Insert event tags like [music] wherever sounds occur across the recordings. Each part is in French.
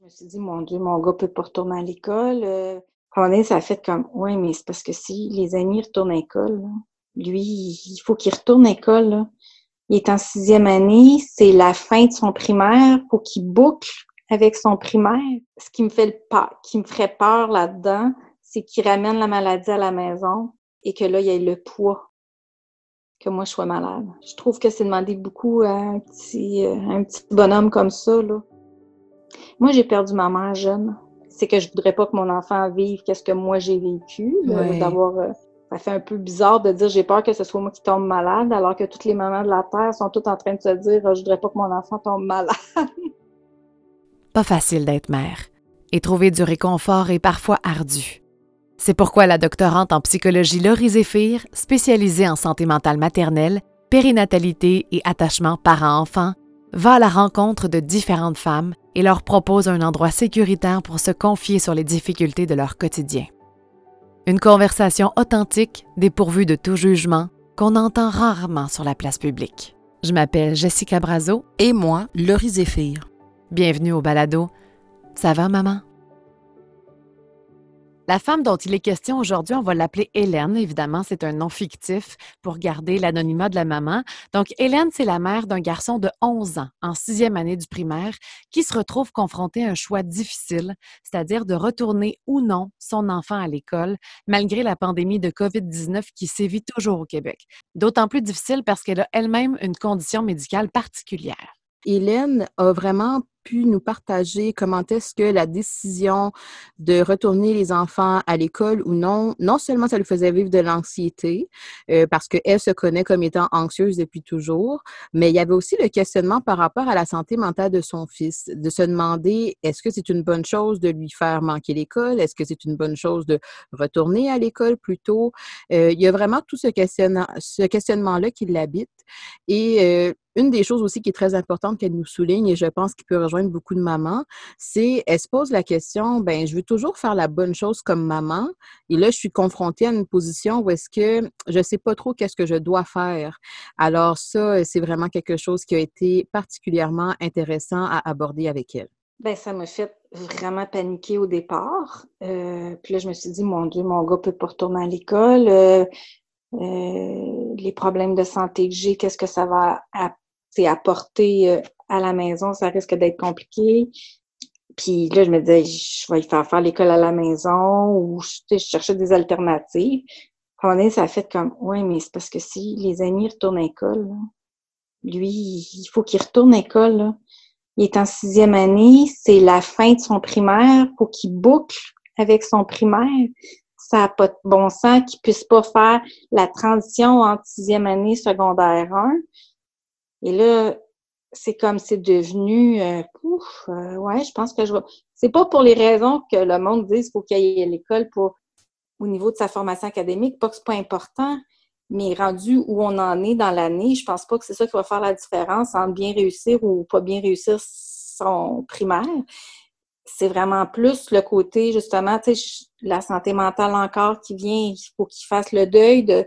Je me suis dit, mon Dieu, mon gars peut pas retourner à l'école. Euh, donné, ça a fait comme, ouais, mais c'est parce que si les amis retournent à l'école, lui, il faut qu'il retourne à l'école. Il est en sixième année, c'est la fin de son primaire, faut qu'il boucle avec son primaire. Ce qui me fait le pas, qui me ferait peur là-dedans, c'est qu'il ramène la maladie à la maison et que là, il y ait le poids que moi je sois malade. Je trouve que c'est demander beaucoup à un petit, euh, un petit bonhomme comme ça. Là. Moi, j'ai perdu ma mère jeune. C'est que je voudrais pas que mon enfant vive qu'est-ce que moi j'ai vécu, d'avoir. Euh, ça fait un peu bizarre de dire j'ai peur que ce soit moi qui tombe malade, alors que toutes les mamans de la terre sont toutes en train de se dire je voudrais pas que mon enfant tombe malade. [laughs] Pas facile d'être mère et trouver du réconfort est parfois ardu. C'est pourquoi la doctorante en psychologie Laurie Zéphir, spécialisée en santé mentale maternelle, périnatalité et attachement parent-enfant, va à la rencontre de différentes femmes et leur propose un endroit sécuritaire pour se confier sur les difficultés de leur quotidien. Une conversation authentique, dépourvue de tout jugement, qu'on entend rarement sur la place publique. Je m'appelle Jessica Brazo. Et moi, Laurie Zéphir. Bienvenue au balado. Ça va, maman? La femme dont il est question aujourd'hui, on va l'appeler Hélène. Évidemment, c'est un nom fictif pour garder l'anonymat de la maman. Donc, Hélène, c'est la mère d'un garçon de 11 ans, en sixième année du primaire, qui se retrouve confronté à un choix difficile, c'est-à-dire de retourner ou non son enfant à l'école, malgré la pandémie de COVID-19 qui sévit toujours au Québec. D'autant plus difficile parce qu'elle a elle-même une condition médicale particulière. Hélène a vraiment pu nous partager comment est-ce que la décision de retourner les enfants à l'école ou non, non seulement ça lui faisait vivre de l'anxiété, euh, parce qu'elle se connaît comme étant anxieuse depuis toujours, mais il y avait aussi le questionnement par rapport à la santé mentale de son fils, de se demander est-ce que c'est une bonne chose de lui faire manquer l'école, est-ce que c'est une bonne chose de retourner à l'école plutôt? Euh, il y a vraiment tout ce, questionnement, questionnement-là qui l'habite. Et euh, une des choses aussi qui est très importante qu'elle nous souligne, et je pense qu'il peut rejoindre beaucoup de mamans, c'est elle se pose la question, ben je veux toujours faire la bonne chose comme maman, et là je suis confrontée à une position où est-ce que je sais pas trop qu'est-ce que je dois faire. Alors ça, c'est vraiment quelque chose qui a été particulièrement intéressant à aborder avec elle. Ben ça m'a fait vraiment paniquer au départ. Euh, puis là, je me suis dit, mon Dieu, mon gars peut pas retourner à l'école. Euh, euh, les problèmes de santé que j'ai, qu'est-ce que ça va apporter euh, à la maison, ça risque d'être compliqué. Puis là, je me disais, je vais faire faire l'école à la maison ou je, cherchais des alternatives. À un moment ça a fait comme, ouais, mais c'est parce que si les amis retournent à l'école, lui, il faut qu'il retourne à l'école. Il est en sixième année, c'est la fin de son primaire, faut qu'il boucle avec son primaire ça n'a pas de bon sens qu'ils puissent pas faire la transition entre sixième année secondaire 1. Et là, c'est comme c'est devenu euh, ouf, euh, ouais, je pense que je vais. C'est pas pour les raisons que le monde dit qu'il faut qu'il aille à l'école pour au niveau de sa formation académique, pas que c'est pas important, mais rendu où on en est dans l'année, je pense pas que c'est ça qui va faire la différence entre bien réussir ou pas bien réussir son primaire c'est vraiment plus le côté, justement, tu sais, la santé mentale encore qui vient, il faut qu'il fasse le deuil de,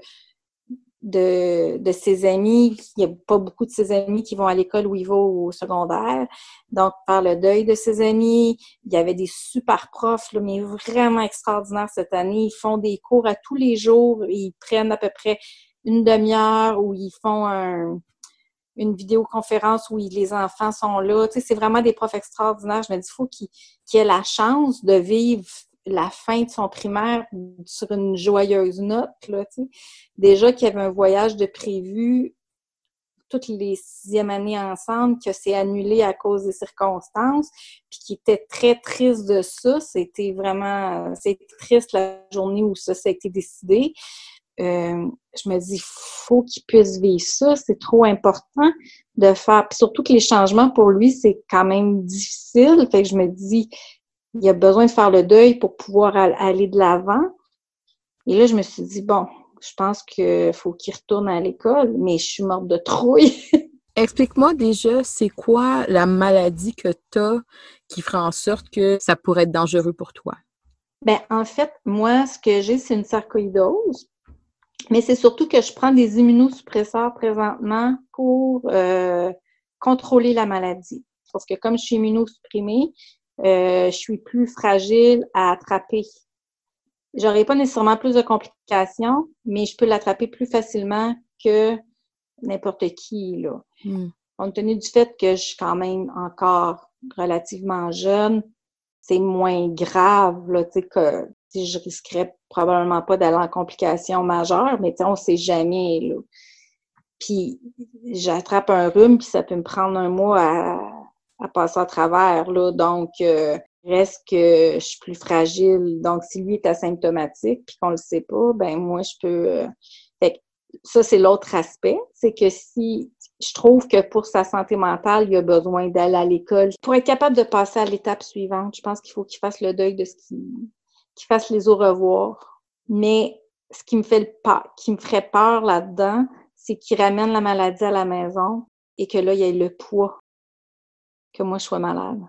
de, ses amis. Il n'y a pas beaucoup de ses amis qui vont à l'école où il va au secondaire. Donc, faire le deuil de ses amis. Il y avait des super profs, là, mais vraiment extraordinaires cette année. Ils font des cours à tous les jours. Ils prennent à peu près une demi-heure où ils font un, une vidéoconférence où les enfants sont là. C'est vraiment des profs extraordinaires. Je me dis, il faut qu'il ait la chance de vivre la fin de son primaire sur une joyeuse note. Là. Déjà qu'il y avait un voyage de prévu toutes les sixième années ensemble, que c'est annulé à cause des circonstances, puis qui était très triste de ça. C'était vraiment, c'était triste la journée où ça, ça a été décidé. Euh, je me dis, faut qu'il puisse vivre ça, c'est trop important de faire. Puis surtout que les changements pour lui, c'est quand même difficile. Fait que je me dis, il a besoin de faire le deuil pour pouvoir aller de l'avant. Et là, je me suis dit, bon, je pense qu'il faut qu'il retourne à l'école, mais je suis morte de trouille. [laughs] Explique-moi déjà, c'est quoi la maladie que tu as qui fera en sorte que ça pourrait être dangereux pour toi? Ben, en fait, moi, ce que j'ai, c'est une sarcoïdose. Mais c'est surtout que je prends des immunosuppresseurs présentement pour euh, contrôler la maladie. Parce que comme je suis immunosupprimée, euh, je suis plus fragile à attraper. J'aurais pas nécessairement plus de complications, mais je peux l'attraper plus facilement que n'importe qui, là. Hmm. Compte tenu du fait que je suis quand même encore relativement jeune, c'est moins grave, là, tu sais, que je risquerais probablement pas d'aller en complications majeures, mais on sait jamais, là. Puis j'attrape un rhume, puis ça peut me prendre un mois à, à passer à travers, là. Donc, euh, reste que je suis plus fragile. Donc, si lui est asymptomatique, puis qu'on le sait pas, ben moi, je peux... Euh, fait ça, c'est l'autre aspect. C'est que si je trouve que pour sa santé mentale, il a besoin d'aller à l'école. Pour être capable de passer à l'étape suivante, je pense qu'il faut qu'il fasse le deuil de ce qui qu'il fasse les au revoir. Mais ce qui me fait le pas, qui me ferait peur là-dedans, c'est qu'il ramène la maladie à la maison et que là, il y ait le poids que moi je sois malade.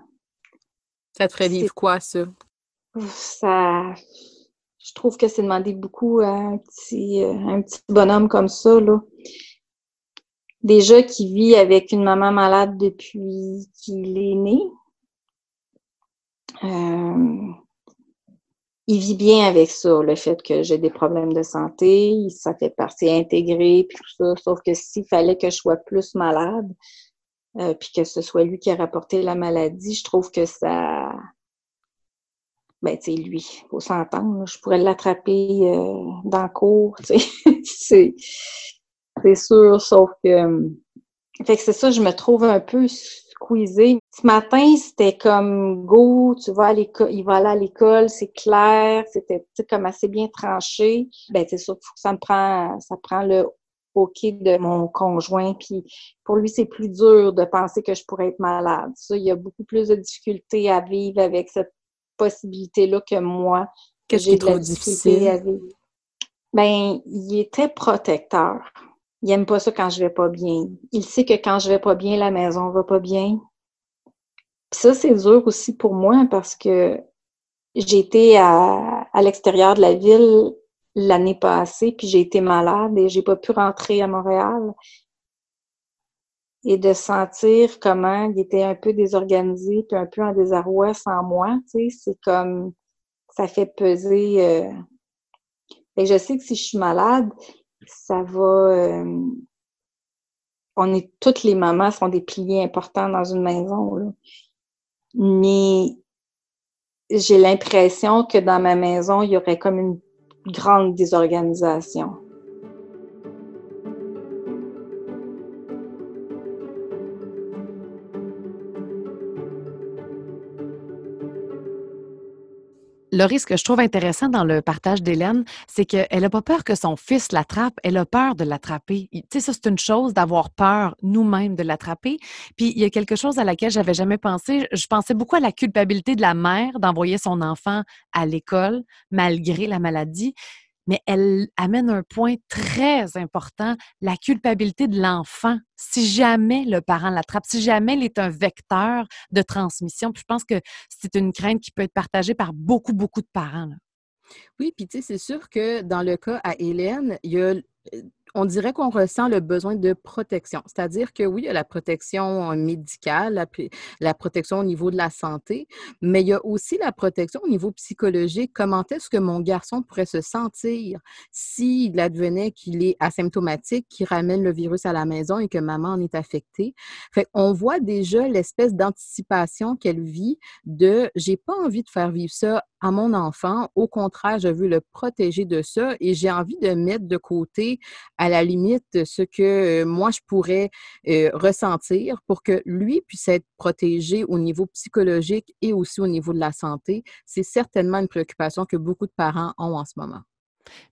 Ça te ferait vivre quoi, ça? Ça. Je trouve que c'est demander beaucoup à un petit, euh, un petit bonhomme comme ça, là. Déjà qui vit avec une maman malade depuis qu'il est né. Euh, il vit bien avec ça, le fait que j'ai des problèmes de santé, ça fait partie intégrée, puis tout ça. Sauf que s'il fallait que je sois plus malade, euh, puis que ce soit lui qui a rapporté la maladie, je trouve que ça... Ben, tu lui, faut s'entendre. Je pourrais l'attraper euh, dans le cours, [laughs] c'est sûr, sauf que... Fait que c'est ça, je me trouve un peu squeezée. Ce matin, c'était comme go, tu vas à l'école, il va aller à l'école, c'est clair, c'était comme assez bien tranché. Ben c'est sûr que ça me prend, ça prend le OK de mon conjoint. Puis pour lui, c'est plus dur de penser que je pourrais être malade. Ça, il y a beaucoup plus de difficultés à vivre avec cette possibilité-là que moi. Qu'est-ce qui est trop difficile? À vivre. Ben, il est très protecteur. Il aime pas ça quand je vais pas bien. Il sait que quand je vais pas bien, la maison va pas bien. Puis ça, c'est dur aussi pour moi parce que j'étais à, à l'extérieur de la ville l'année passée, puis j'ai été malade et j'ai pas pu rentrer à Montréal. Et de sentir comment il était un peu désorganisé, puis un peu en désarroi sans moi, tu sais, c'est comme ça fait peser. Euh... Et je sais que si je suis malade, ça va. Euh... On est toutes les mamans sont des piliers importants dans une maison. Mais j'ai l'impression que dans ma maison, il y aurait comme une grande désorganisation. Laurie, ce que je trouve intéressant dans le partage d'Hélène, c'est qu'elle n'a pas peur que son fils l'attrape, elle a peur de l'attraper. Tu sais, c'est une chose d'avoir peur nous-mêmes de l'attraper. Puis, il y a quelque chose à laquelle j'avais jamais pensé. Je pensais beaucoup à la culpabilité de la mère d'envoyer son enfant à l'école malgré la maladie mais elle amène un point très important, la culpabilité de l'enfant. Si jamais le parent l'attrape, si jamais il est un vecteur de transmission, puis je pense que c'est une crainte qui peut être partagée par beaucoup, beaucoup de parents. Oui, puis tu sais, c'est sûr que dans le cas à Hélène, il y a on dirait qu'on ressent le besoin de protection. C'est-à-dire que oui, il y a la protection euh, médicale, la, protection au niveau de la santé, mais il y a aussi la protection au niveau psychologique. Comment est-ce que mon garçon pourrait se sentir s'il advenait qu'il est asymptomatique, qu'il ramène le virus à la maison et que maman en est affectée? Fait on voit déjà l'espèce d'anticipation qu'elle vit de j'ai pas envie de faire vivre ça à mon enfant. Au contraire, je veux le protéger de ça et j'ai envie de mettre de côté à la limite ce que euh, moi je pourrais euh, ressentir pour que lui puisse être protégé au niveau psychologique et aussi au niveau de la santé. C'est certainement une préoccupation que beaucoup de parents ont en ce moment.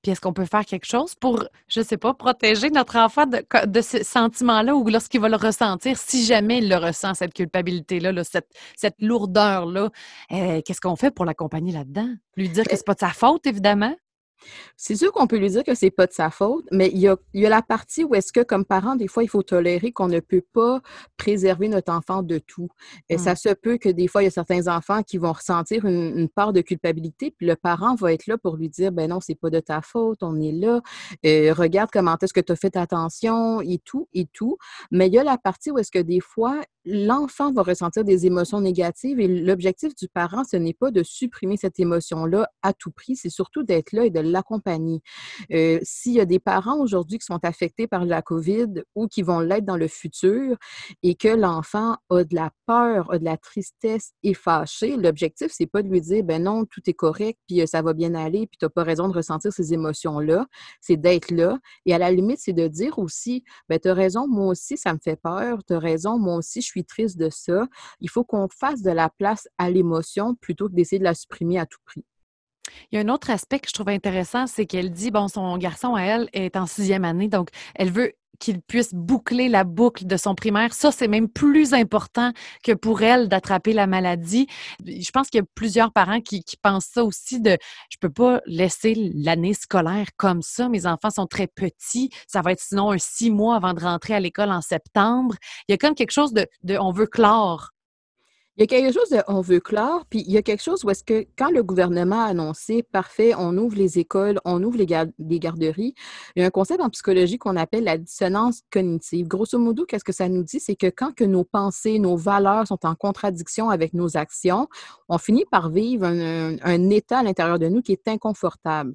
Puis est-ce qu'on peut faire quelque chose pour, je ne sais pas, protéger notre enfant de, ce sentiment-là ou lorsqu'il va le ressentir, si jamais il le ressent, cette culpabilité-là, cette, lourdeur-là, euh, qu'est-ce qu'on fait pour l'accompagner là-dedans? Lui dire que ce n'est pas de sa faute, évidemment? C'est sûr qu'on peut lui dire que c'est pas de sa faute, mais il y a, la partie où est-ce que, comme parent, des fois, il faut tolérer qu'on ne peut pas préserver notre enfant de tout. Et ça mmh. se peut que des fois, il y a certains enfants qui vont ressentir une, part de culpabilité, puis le parent va être là pour lui dire, ben non, c'est pas de ta faute, on est là, euh, regarde comment est-ce que tu as fait attention et tout, et tout. Mais il y a la partie où est-ce que des fois, l'enfant va ressentir des émotions négatives et l'objectif du parent, ce n'est pas de supprimer cette émotion-là à tout prix, c'est surtout d'être là et de l'accompagner. Euh, S'il y a des parents aujourd'hui qui sont affectés par la COVID ou qui vont l'être dans le futur et que l'enfant a de la peur, a de la tristesse et fâché, l'objectif, c'est pas de lui dire, ben non, tout est correct, puis euh, ça va bien aller, puis tu n'as pas raison de ressentir ces émotions-là, c'est d'être là. Et à la limite, c'est de dire aussi, ben tu as raison, moi aussi, ça me fait peur, tu as raison, moi aussi, je suis triste de ça. Il faut qu'on fasse de la place à l'émotion plutôt que d'essayer de la supprimer à tout prix. Il y a un autre aspect que je trouve intéressant, c'est qu'elle dit, bon, son garçon à elle est en sixième année, donc elle veut qu'il puisse boucler la boucle de son primaire. Ça, c'est même plus important que pour elle d'attraper la maladie. Je pense qu'il y a plusieurs parents qui, pensent ça aussi de je peux pas laisser l'année scolaire comme ça. Mes enfants sont très petits. Ça va être sinon un six mois avant de rentrer à l'école en septembre. Il y a comme quelque chose de, de on veut clore il y a quelque chose de on veut clore, puis il y a quelque chose où est-ce que quand le gouvernement a annoncé parfait, on ouvre les écoles, on ouvre les, garderies, il y a un concept en psychologie qu'on appelle la dissonance cognitive. Grosso modo, qu'est-ce que ça nous dit? C'est que quand que nos pensées, nos valeurs sont en contradiction avec nos actions, on finit par vivre un, un état à l'intérieur de nous qui est inconfortable.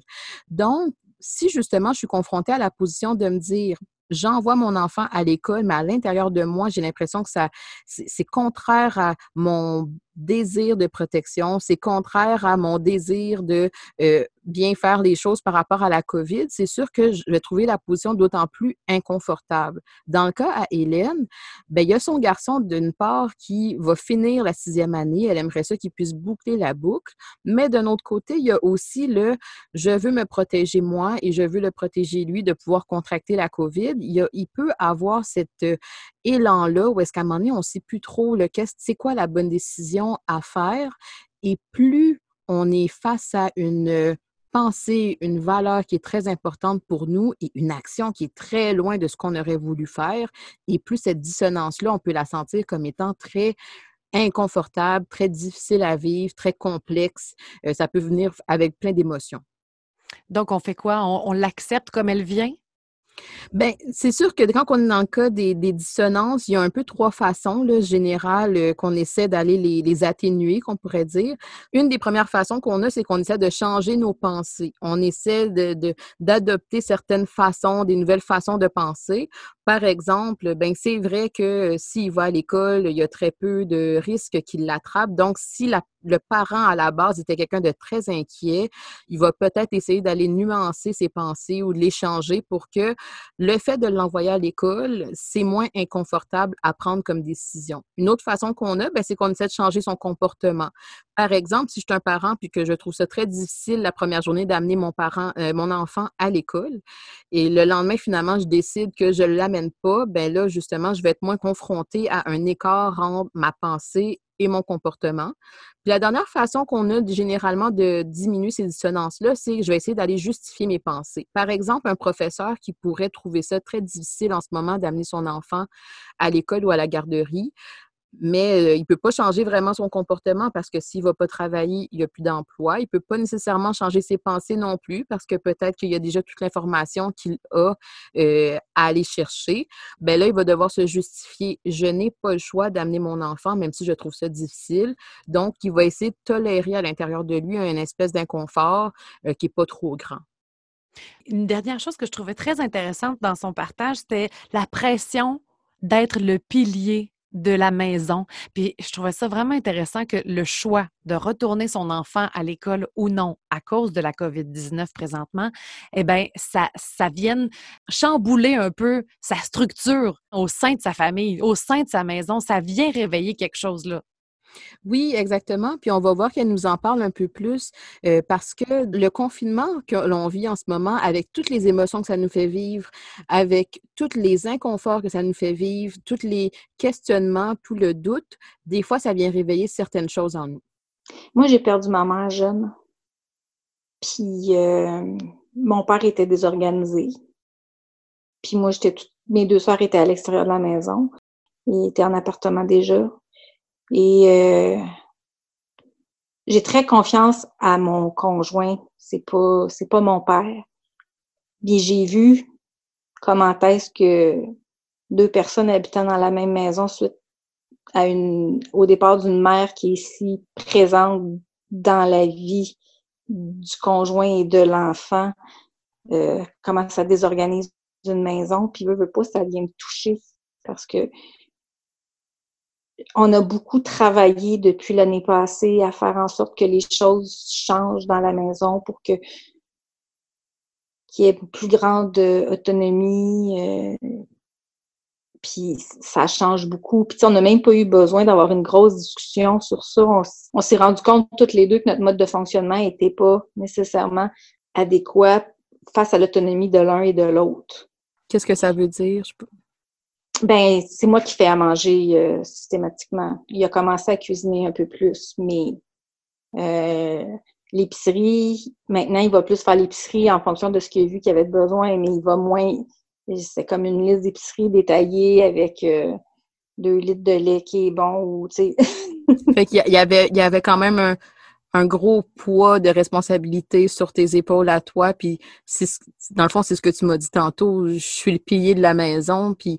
Donc, si justement je suis confrontée à la position de me dire j'envoie mon enfant à l'école, mais à l'intérieur de moi, j'ai l'impression que ça, c'est contraire à mon désir de protection, c'est contraire à mon désir de euh, bien faire les choses par rapport à la COVID, c'est sûr que je vais trouver la position d'autant plus inconfortable. Dans le cas à Hélène, ben, il y a son garçon d'une part qui va finir la sixième année, elle aimerait ça qu'il puisse boucler la boucle, mais d'un autre côté, il y a aussi le je veux me protéger moi et je veux le protéger lui de pouvoir contracter la COVID. Il, il peut avoir cet euh, élan-là où est-ce qu'à un moment donné, on ne sait plus trop le c'est quoi la bonne décision à faire? Et plus on est face à une pensée, une valeur qui est très importante pour nous et une action qui est très loin de ce qu'on aurait voulu faire, et plus cette dissonance-là, on peut la sentir comme étant très inconfortable, très difficile à vivre, très complexe. Euh, ça peut venir avec plein d'émotions. Donc, on fait quoi? on l'accepte comme elle vient? Bien, c'est sûr que quand on est dans le cas des, dissonances, il y a un peu trois façons là, générales euh, qu'on essaie d'aller les, atténuer, qu'on pourrait dire. Une des premières façons qu'on a, c'est qu'on essaie de changer nos pensées. On essaie d'adopter certaines façons, des nouvelles façons de penser. Par exemple, ben c'est vrai que euh, s'il va à l'école, il y a très peu de risques qu'il l'attrape. Donc, si le parent à la base était quelqu'un de très inquiet, il va peut-être essayer d'aller nuancer ses pensées ou de les changer pour que le fait de l'envoyer à l'école, c'est moins inconfortable à prendre comme décision. Une autre façon qu'on a, ben, c'est qu'on essaie de changer son comportement. Par exemple, si je suis un parent puis que je trouve ça très difficile la première journée d'amener mon parent, euh, mon enfant à l'école, et le lendemain finalement je décide que je l'amène pas, ben là justement je vais être moins confrontée à un écart entre ma pensée et mon comportement. Puis la dernière façon qu'on a généralement de diminuer ces dissonances-là, c'est que je vais essayer d'aller justifier mes pensées. Par exemple, un professeur qui pourrait trouver ça très difficile en ce moment d'amener son enfant à l'école ou à la garderie, mais il ne peut pas changer vraiment son comportement parce que s'il ne va pas travailler, il n'y a plus d'emploi. Il ne peut pas nécessairement changer ses pensées non plus parce que peut-être qu'il y a déjà toute l'information qu'il a à aller chercher. Ben là, il va devoir se justifier. Je n'ai pas le choix d'amener mon enfant, même si je trouve ça difficile. Donc, il va essayer de tolérer à l'intérieur de lui une espèce d'inconfort qui n'est pas trop grand. Une dernière chose que je trouvais très intéressante dans son partage, c'était la pression d'être le pilier de la maison. Puis je trouvais ça vraiment intéressant que le choix de retourner son enfant à l'école ou non à cause de la COVID-19 présentement, eh bien, ça, ça vienne chambouler un peu sa structure au sein de sa famille, au sein de sa maison. Ça vient réveiller quelque chose là. Oui, exactement. Puis on va voir qu'elle nous en parle un peu plus euh, parce que le confinement que l'on vit en ce moment, avec toutes les émotions que ça nous fait vivre, avec tous les inconforts que ça nous fait vivre, tous les questionnements, tout le doute, des fois, ça vient réveiller certaines choses en nous. Moi, j'ai perdu ma mère jeune. Puis, euh, mon père était désorganisé. Puis moi, j'étais mes deux soeurs étaient à l'extérieur de la maison. Ils étaient en appartement déjà. Et euh, j'ai très confiance à mon conjoint. C'est pas c'est pas mon père. Puis j'ai vu comment est-ce que deux personnes habitant dans la même maison suite à une au départ d'une mère qui est si présente dans la vie du conjoint et de l'enfant, euh, comment ça désorganise une maison, puis veut, veut pas, ça vient me toucher parce que on a beaucoup travaillé depuis l'année passée à faire en sorte que les choses changent dans la maison pour que qu'il y ait plus grande autonomie. Euh, puis ça change beaucoup. Puis on n'a même pas eu besoin d'avoir une grosse discussion sur ça. On, s'est rendu compte toutes les deux que notre mode de fonctionnement n'était pas nécessairement adéquat face à l'autonomie de l'un et de l'autre. Qu'est-ce que ça veut dire? Ben, c'est moi qui fais à manger euh, systématiquement. Il a commencé à cuisiner un peu plus, mais euh, l'épicerie, maintenant, il va plus faire l'épicerie en fonction de ce qu'il a vu qu'il avait besoin, mais il va moins. C'est comme une liste d'épicerie détaillée avec euh, deux litres de lait qui est bon ou tu sais. fait qu'il y avait, il y avait quand même un, un gros poids de responsabilité sur tes épaules à toi. Puis, dans le fond, c'est ce que tu m'as dit tantôt. Je suis le pilier de la maison. Puis,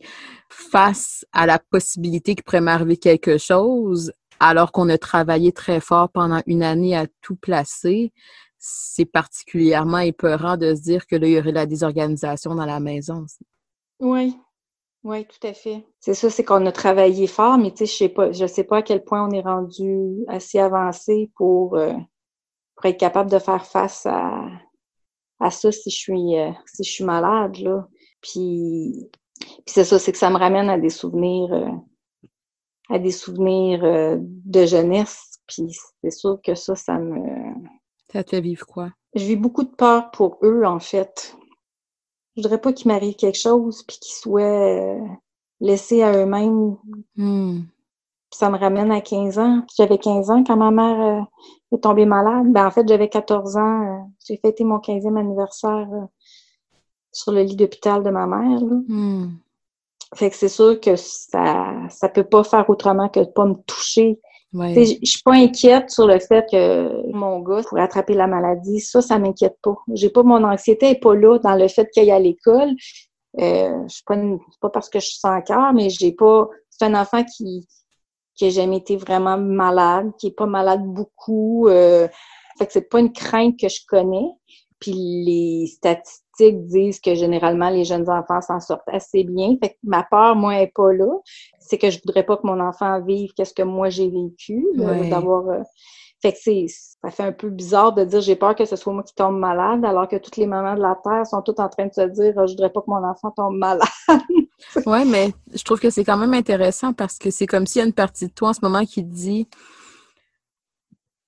face à la possibilité qu'il pourrait m'arriver quelque chose, alors qu'on a travaillé très fort pendant une année à tout placer, c'est particulièrement épeurant de se dire que là, il y aurait la désorganisation dans la maison. Oui, oui, tout à fait. C'est ça, c'est qu'on a travaillé fort, mais tu sais, je sais pas, je sais pas à quel point on est rendu assez avancé pour, euh, pour être capable de faire face à, à ça si je suis euh, si je suis malade là. Puis, puis c'est ça, c'est que ça me ramène à des souvenirs euh, à des souvenirs de jeunesse. Puis c'est sûr que ça, ça me. Ça te fait vivre quoi? Je vis beaucoup de peur pour eux, en fait. Je voudrais pas qu'il m'arrive quelque chose puis qu'ils soient euh, laissés à eux-mêmes. Hmm. Ça me ramène à 15 ans. J'avais 15 ans quand ma mère euh, est tombée malade. Ben, en fait, j'avais 14 ans. Euh, j'ai fêté mon 15e anniversaire sur le lit d'hôpital de ma mère. Hmm. Fait que c'est sûr que ça ça peut pas faire autrement que de pas me toucher je suis pas inquiète sur le fait que mon gars pourrait attraper la maladie. Ça, ça m'inquiète pas. J'ai pas mon anxiété est pas là dans le fait qu'il aille à l'école. Euh, je suis pas, pas parce que je suis sans cœur, mais j'ai pas. C'est un enfant qui qui a jamais été vraiment malade, qui est pas malade beaucoup. Euh, fait que c'est pas une crainte que je connais. Puis les statistiques disent que généralement les jeunes enfants s'en sortent assez bien. Fait que ma peur, moi, est pas là c'est que je voudrais pas que mon enfant vive qu'est-ce que moi j'ai vécu, d'avoir. Euh, fait que c'est, ça fait un peu bizarre de dire j'ai peur que ce soit moi qui tombe malade, alors que toutes les mamans de la terre sont toutes en train de se dire je voudrais pas que mon enfant tombe malade. oui, mais je trouve que c'est quand même intéressant parce que c'est comme s'il y a une partie de toi en ce moment qui dit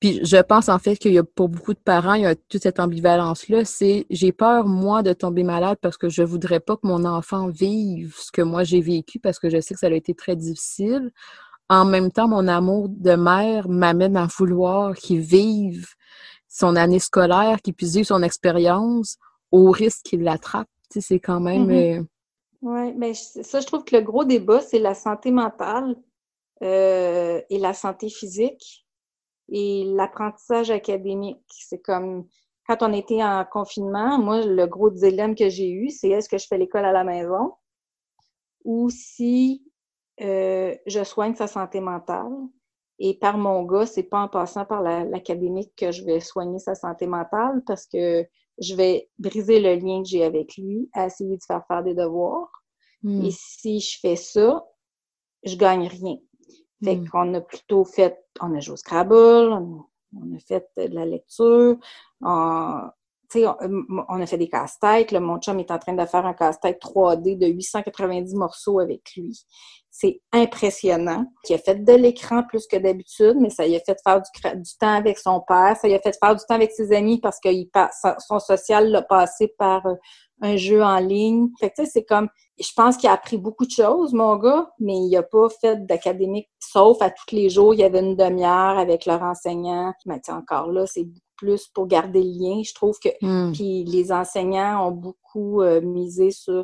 puis je pense en fait qu'il y a pour beaucoup de parents, il y a toute cette ambivalence-là, c'est j'ai peur, moi, de tomber malade parce que je voudrais pas que mon enfant vive ce que moi j'ai vécu parce que je sais que ça a été très difficile. En même temps, mon amour de mère m'amène à vouloir qu'il vive son année scolaire, qu'il puisse vivre son expérience au risque qu'il l'attrape. Tu sais, c'est quand même... Mm-hmm. Euh, oui, mais ça, je trouve que le gros débat, c'est la santé mentale euh, et la santé physique et l'apprentissage académique. C'est comme quand on était en confinement, moi, le gros dilemme que j'ai eu, c'est est-ce que je fais l'école à la maison ou si euh, je soigne sa santé mentale. Et par mon gars, c'est pas en passant par l'académique que je vais soigner sa santé mentale parce que je vais briser le lien que j'ai avec lui à essayer de faire faire des devoirs. Hmm. Et si je fais ça, je gagne rien. Fait hmm. qu'on a plutôt fait, on a joué au Scrabble, on, a fait de la lecture, on, on, on a fait des casse-têtes. Mon chum est en train de faire un casse-tête 3D de 890 morceaux avec lui. C'est impressionnant. Il a fait de l'écran plus que d'habitude, mais ça lui a fait faire du, du, temps avec son père, ça lui a fait faire du temps avec ses amis parce que son social l'a passé par euh, un jeu en ligne. Fait que tu sais, c'est comme, je pense qu'il a appris beaucoup de choses, mon gars, mais il n'a pas fait d'académique, sauf à tous les jours, il y avait une demi-heure avec leur enseignant. Mais encore là, c'est beaucoup plus pour garder le lien. Je trouve que Hmm. puis les enseignants ont beaucoup euh, misé sur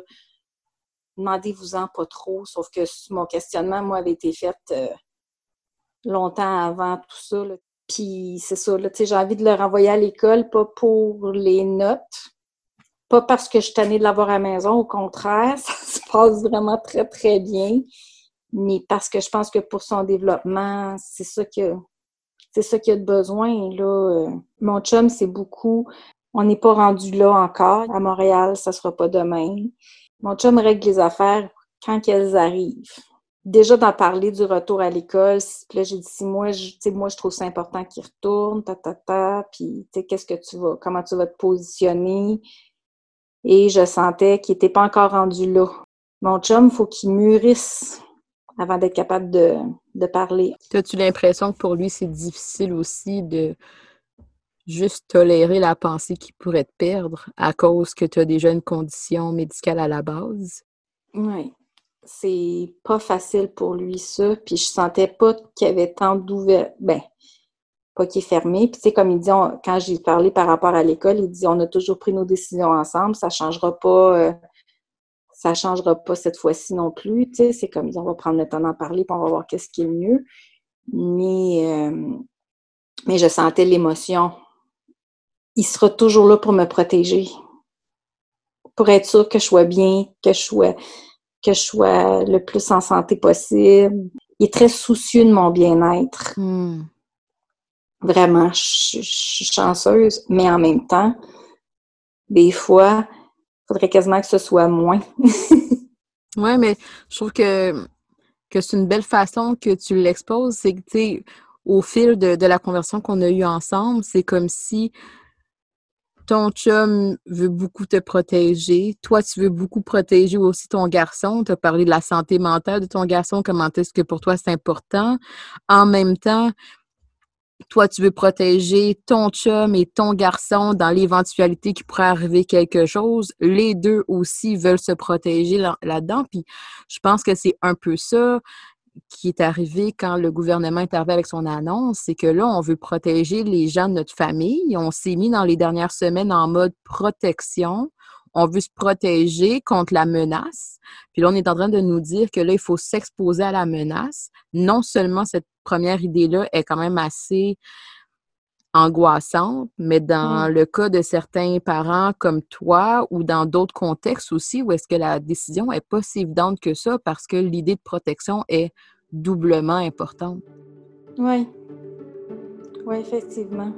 demandez-vous-en pas trop, sauf que mon questionnement, moi, avait été fait euh, longtemps avant tout ça. Puis c'est ça, là, j'ai envie de le renvoyer à l'école, pas pour les notes, pas parce que je suis tannée de l'avoir à la maison, au contraire, [laughs] ça se passe vraiment très, très bien, mais parce que je pense que pour son développement, c'est ça que c'est ça qu'il y a de besoin. Là. Euh, Mon chum, c'est beaucoup. On n'est pas rendu là encore. À Montréal, ça sera pas demain. Mon chum règle les affaires quand elles arrivent. Déjà d'en parler du retour à l'école, là j'ai dit si moi je, moi je trouve ça important qu'il retourne, ta ta ta, puis qu'est-ce que tu vas, comment tu vas te positionner? Et je sentais qu'il était pas encore rendu là. Mon chum, faut qu'il mûrisse avant d'être capable de, de parler. As-tu l'impression que pour lui, c'est difficile aussi de juste tolérer la pensée qu'il pourrait te perdre à cause que tu as déjà une condition médicale à la base? Oui. C'est pas facile pour lui, ça. Puis je sentais pas qu'il y avait tant d'ouverture. Ben, pas qu'il est fermé. Puis tu sais, comme il dit, quand j'ai parlé par rapport à l'école, il dit on a toujours pris nos décisions ensemble, ça changera pas. euh, ça changera pas cette fois-ci non plus. Tu sais, c'est comme on va prendre le temps d'en parler, puis on va voir qu'est-ce qui est mieux. Mais, euh, mais je sentais l'émotion. Il sera toujours là pour me protéger. Pour être sûr que je sois bien, que je sois que je sois le plus en santé possible. Il est très soucieux de mon bien-être. Hmm. Vraiment, je, je suis chanceuse, mais en même temps, des fois, il faudrait quasiment que ce soit moins. [laughs] Oui, mais je trouve que, que c'est une belle façon que tu l'exposes. C'est que, tu sais, au fil de, de la conversation qu'on a eue ensemble, c'est comme si ton chum veut beaucoup te protéger. Toi, tu veux beaucoup protéger aussi ton garçon. Tu as parlé de la santé mentale de ton garçon, comment est-ce que pour toi c'est important. En même temps, toi, tu veux protéger ton chum et ton garçon dans l'éventualité qu'il pourrait arriver quelque chose. Les deux aussi veulent se protéger là- là-dedans. Puis je pense que c'est un peu ça qui est arrivé quand le gouvernement est arrivé avec son annonce, c'est que là, on veut protéger les gens de notre famille. On s'est mis dans les dernières semaines en mode protection. On veut se protéger contre la menace. Puis là, on est en train de nous dire que là, il faut s'exposer à la menace. Non seulement cette première idée-là est quand même assez angoissante, mais dans Mm. le cas de certains parents comme toi ou dans d'autres contextes aussi où est-ce que la décision est pas si évidente que ça parce que l'idée de protection est doublement importante. Oui. Oui, effectivement.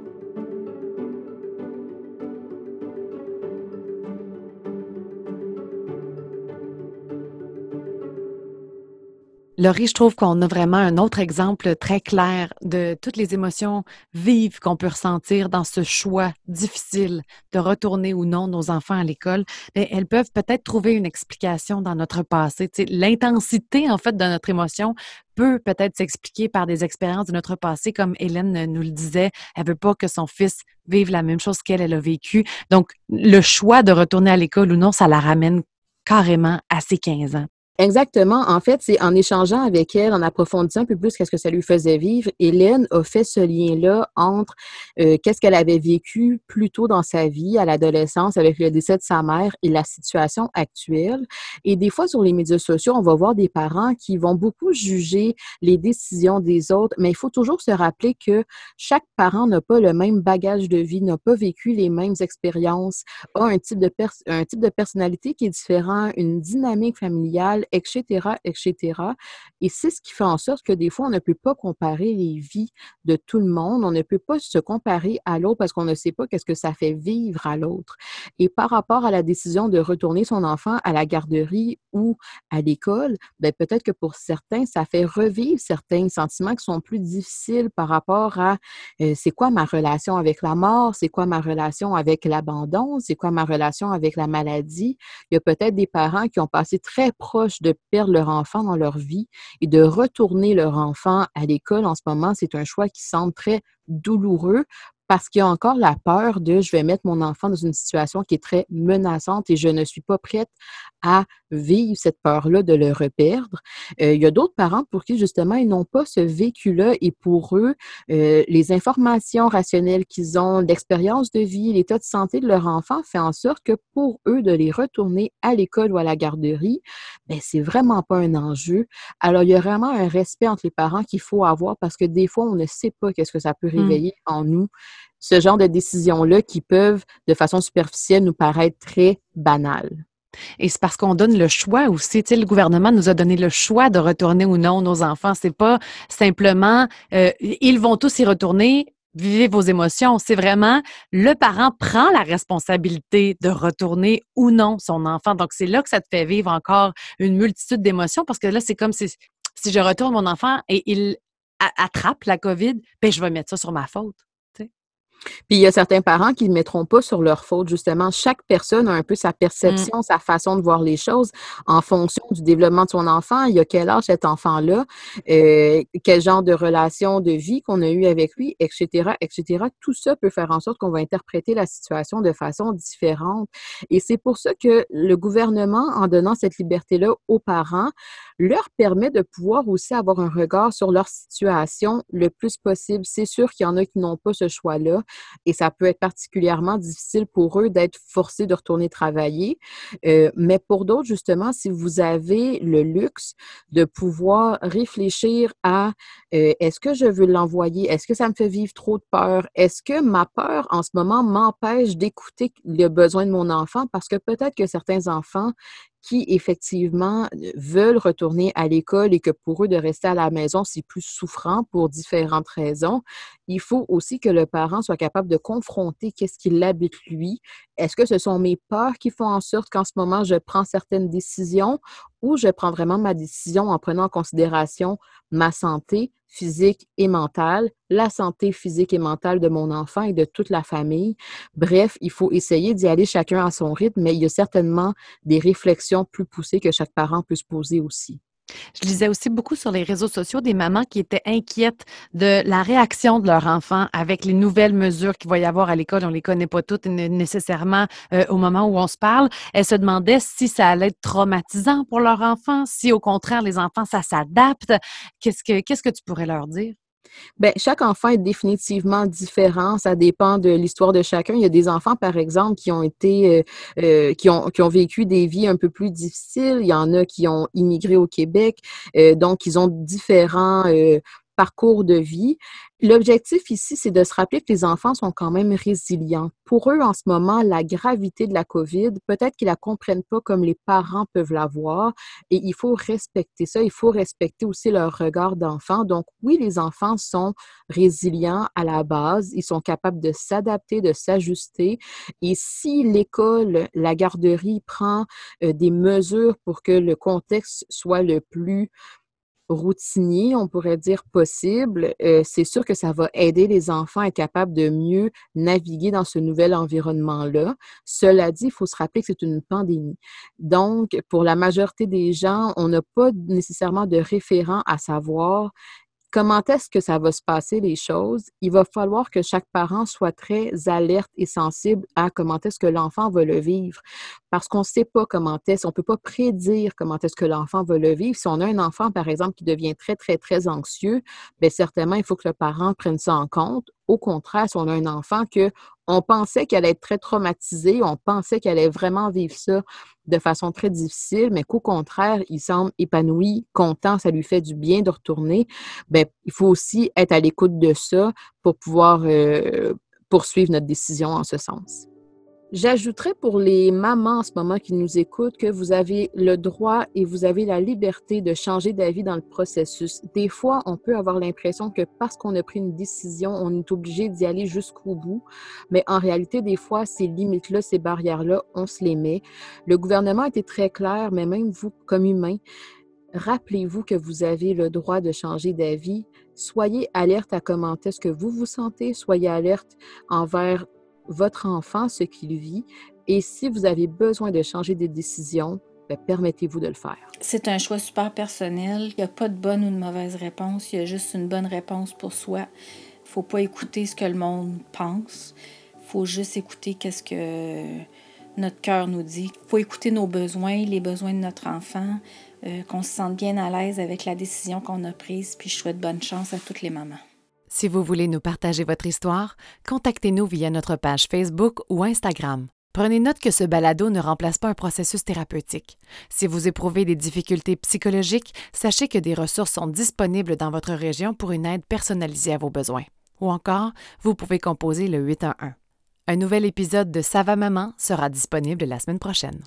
Laurie, je trouve qu'on a vraiment un autre exemple très clair de toutes les émotions vives qu'on peut ressentir dans ce choix difficile de retourner ou non nos enfants à l'école. Mais elles peuvent peut-être trouver une explication dans notre passé. L'intensité, en fait, de notre émotion peut peut-être s'expliquer par des expériences de notre passé, comme Hélène nous le disait. Elle veut pas que son fils vive la même chose qu'elle, elle a vécu. Donc, le choix de retourner à l'école ou non, ça la ramène carrément à ses 15 ans. Exactement. En fait, c'est en échangeant avec elle, en approfondissant un peu plus qu'est-ce que ça lui faisait vivre, Hélène a fait ce lien-là entre euh, qu'est-ce qu'elle avait vécu plus tôt dans sa vie, à l'adolescence, avec le décès de sa mère et la situation actuelle. Et des fois, sur les médias sociaux, on va voir des parents qui vont beaucoup juger les décisions des autres, mais il faut toujours se rappeler que chaque parent n'a pas le même bagage de vie, n'a pas vécu les mêmes expériences, a un type de, un type de personnalité qui est différent, une dynamique familiale, etc., etc. Et c'est ce qui fait en sorte que des fois, on ne peut pas comparer les vies de tout le monde. On ne peut pas se comparer à l'autre parce qu'on ne sait pas qu'est-ce que ça fait vivre à l'autre. Et par rapport à la décision de retourner son enfant à la garderie ou à l'école, ben peut-être que pour certains, ça fait revivre certains sentiments qui sont plus difficiles par rapport à euh, c'est quoi ma relation avec la mort, c'est quoi ma relation avec l'abandon, c'est quoi ma relation avec la maladie? Il y a peut-être des parents qui ont passé très proche de perdre leur enfant dans leur vie et de retourner leur enfant à l'école en ce moment, c'est un choix qui semble très douloureux parce qu'il y a encore la peur de je vais mettre mon enfant dans une situation qui est très menaçante et je ne suis pas prête à vivre cette peur-là de le reperdre. Euh, il y a d'autres parents pour qui, justement, ils n'ont pas ce vécu-là et pour eux, euh, les informations rationnelles qu'ils ont, l'expérience de vie, l'état de santé de leur enfant fait en sorte que pour eux, de les retourner à l'école ou à la garderie, ben, c'est vraiment pas un enjeu. Alors, il y a vraiment un respect entre les parents qu'il faut avoir parce que des fois, on ne sait pas qu'est-ce que ça peut mmh. réveiller en nous ce genre de décisions-là qui peuvent, de façon superficielle, nous paraître très banales. Et c'est parce qu'on donne le choix aussi. Tu sais, le gouvernement nous a donné le choix de retourner ou non nos enfants. C'est pas simplement euh, ils vont tous y retourner. Vivez vos émotions. C'est vraiment le parent prend la responsabilité de retourner ou non son enfant. Donc, c'est là que ça te fait vivre encore une multitude d'émotions parce que là, c'est comme si, je retourne mon enfant et il attrape la COVID, ben, je vais mettre ça sur ma faute. Puis il y a certains parents qui ne mettront pas sur leur faute, justement. Chaque personne a un peu sa mmh. perception, sa façon de voir les choses en fonction du développement de son enfant. Il y a quel âge cet enfant-là, euh, quel genre de relation de vie qu'on a eu avec lui, etc., etc. Tout ça peut faire en sorte qu'on va interpréter la situation de façon différente. Et c'est pour ça que le gouvernement, en donnant cette liberté-là aux parents, leur permet de pouvoir aussi avoir un regard sur leur situation le plus possible. C'est sûr qu'il y en a qui n'ont pas ce choix-là et ça peut être particulièrement difficile pour eux d'être forcés de retourner travailler. Euh, mais pour d'autres, justement, si vous avez le luxe de pouvoir réfléchir à euh, est-ce que je veux l'envoyer? Est-ce que ça me fait vivre trop de peur? Est-ce que ma peur en ce moment m'empêche d'écouter le besoin de mon enfant? Parce que peut-être que certains enfants qui effectivement veulent retourner à l'école et que pour eux de rester à la maison, c'est plus souffrant pour différentes raisons, il faut aussi que le parent soit capable de confronter qu'est-ce qui l'habite lui. Est-ce que ce sont mes peurs qui font en sorte qu'en ce moment, je prends certaines décisions ou je prends vraiment ma décision en prenant en considération ma santé? Physique et mentale, la santé physique et mentale de mon enfant et de toute la famille. Bref, il faut essayer d'y aller chacun à son rythme, mais il y a certainement des réflexions plus poussées que chaque parent peut se poser aussi. Je lisais aussi beaucoup sur les réseaux sociaux des mamans qui étaient inquiètes de la réaction de leur enfant avec les nouvelles mesures qu'il va y avoir à l'école. On ne les connaît pas toutes nécessairement euh, au moment où on se parle. Elles se demandaient si ça allait être traumatisant pour leur enfant, si au contraire les enfants, ça s'adapte. Qu'est-ce que, qu'est-ce que tu pourrais leur dire? Bien, chaque enfant est définitivement différent. Ça dépend de l'histoire de chacun. Il y a des enfants, par exemple, qui ont été, euh, euh, qui, ont, vécu des vies un peu plus difficiles. Il y en a qui ont immigré au Québec. Euh, donc, ils ont différents parcours de vie. L'objectif ici, c'est de se rappeler que les enfants sont quand même résilients. Pour eux, en ce moment, la gravité de la COVID, peut-être qu'ils la comprennent pas comme les parents peuvent la voir et il faut respecter ça. Il faut respecter aussi leur regard d'enfant. Donc, oui, les enfants sont résilients à la base. Ils sont capables de s'adapter, de s'ajuster. Et si l'école, la garderie prend euh, des mesures pour que le contexte soit le plus routinier, on pourrait dire possible, euh, c'est sûr que ça va aider les enfants à être capables de mieux naviguer dans ce nouvel environnement-là. Cela dit, il faut se rappeler que c'est une pandémie. Donc, pour la majorité des gens, on n'a pas nécessairement de référent à savoir comment est-ce que ça va se passer les choses, il va falloir que chaque parent soit très alerte et sensible à comment est-ce que l'enfant va le vivre. Parce qu'on ne sait pas comment est-ce, on ne peut pas prédire comment est-ce que l'enfant va le vivre. Si on a un enfant, par exemple, qui devient très, très, très anxieux, bien certainement, il faut que le parent prenne ça en compte. Au contraire, si on a un enfant que on pensait qu'elle allait être très traumatisée, on pensait qu'elle allait vraiment vivre ça de façon très difficile, mais qu'au contraire, il semble épanoui, content, ça lui fait du bien de retourner. Bien, il faut aussi être à l'écoute de ça pour pouvoir euh, poursuivre notre décision en ce sens. J'ajouterais pour les mamans en ce moment qui nous écoutent que vous avez le droit et vous avez la liberté de changer d'avis dans le processus. Des fois, on peut avoir l'impression que parce qu'on a pris une décision, on est obligé d'y aller jusqu'au bout. Mais en réalité, des fois, ces limites-là, ces barrières-là, on se les met. Le gouvernement a été très clair, mais même vous, comme humain, rappelez-vous que vous avez le droit de changer d'avis. Soyez alerte à comment est-ce que vous vous sentez. Soyez alerte envers votre enfant ce qu'il vit et si vous avez besoin de changer des décisions, ben, permettez-vous de le faire. C'est un choix super personnel. Il n'y a pas de bonne ou de mauvaise réponse. Il y a juste une bonne réponse pour soi. Il faut pas écouter ce que le monde pense. faut juste écouter qu'est-ce que notre cœur nous dit. faut écouter nos besoins, les besoins de notre enfant, euh, qu'on se sente bien à l'aise avec la décision qu'on a prise. Puis je souhaite bonne chance à toutes les mamans. Si vous voulez nous partager votre histoire, contactez-nous via notre page Facebook ou Instagram. Prenez note que ce balado ne remplace pas un processus thérapeutique. Si vous éprouvez des difficultés psychologiques, sachez que des ressources sont disponibles dans votre région pour une aide personnalisée à vos besoins. Ou encore, vous pouvez composer le 811. Un nouvel épisode de Ça va maman sera disponible la semaine prochaine.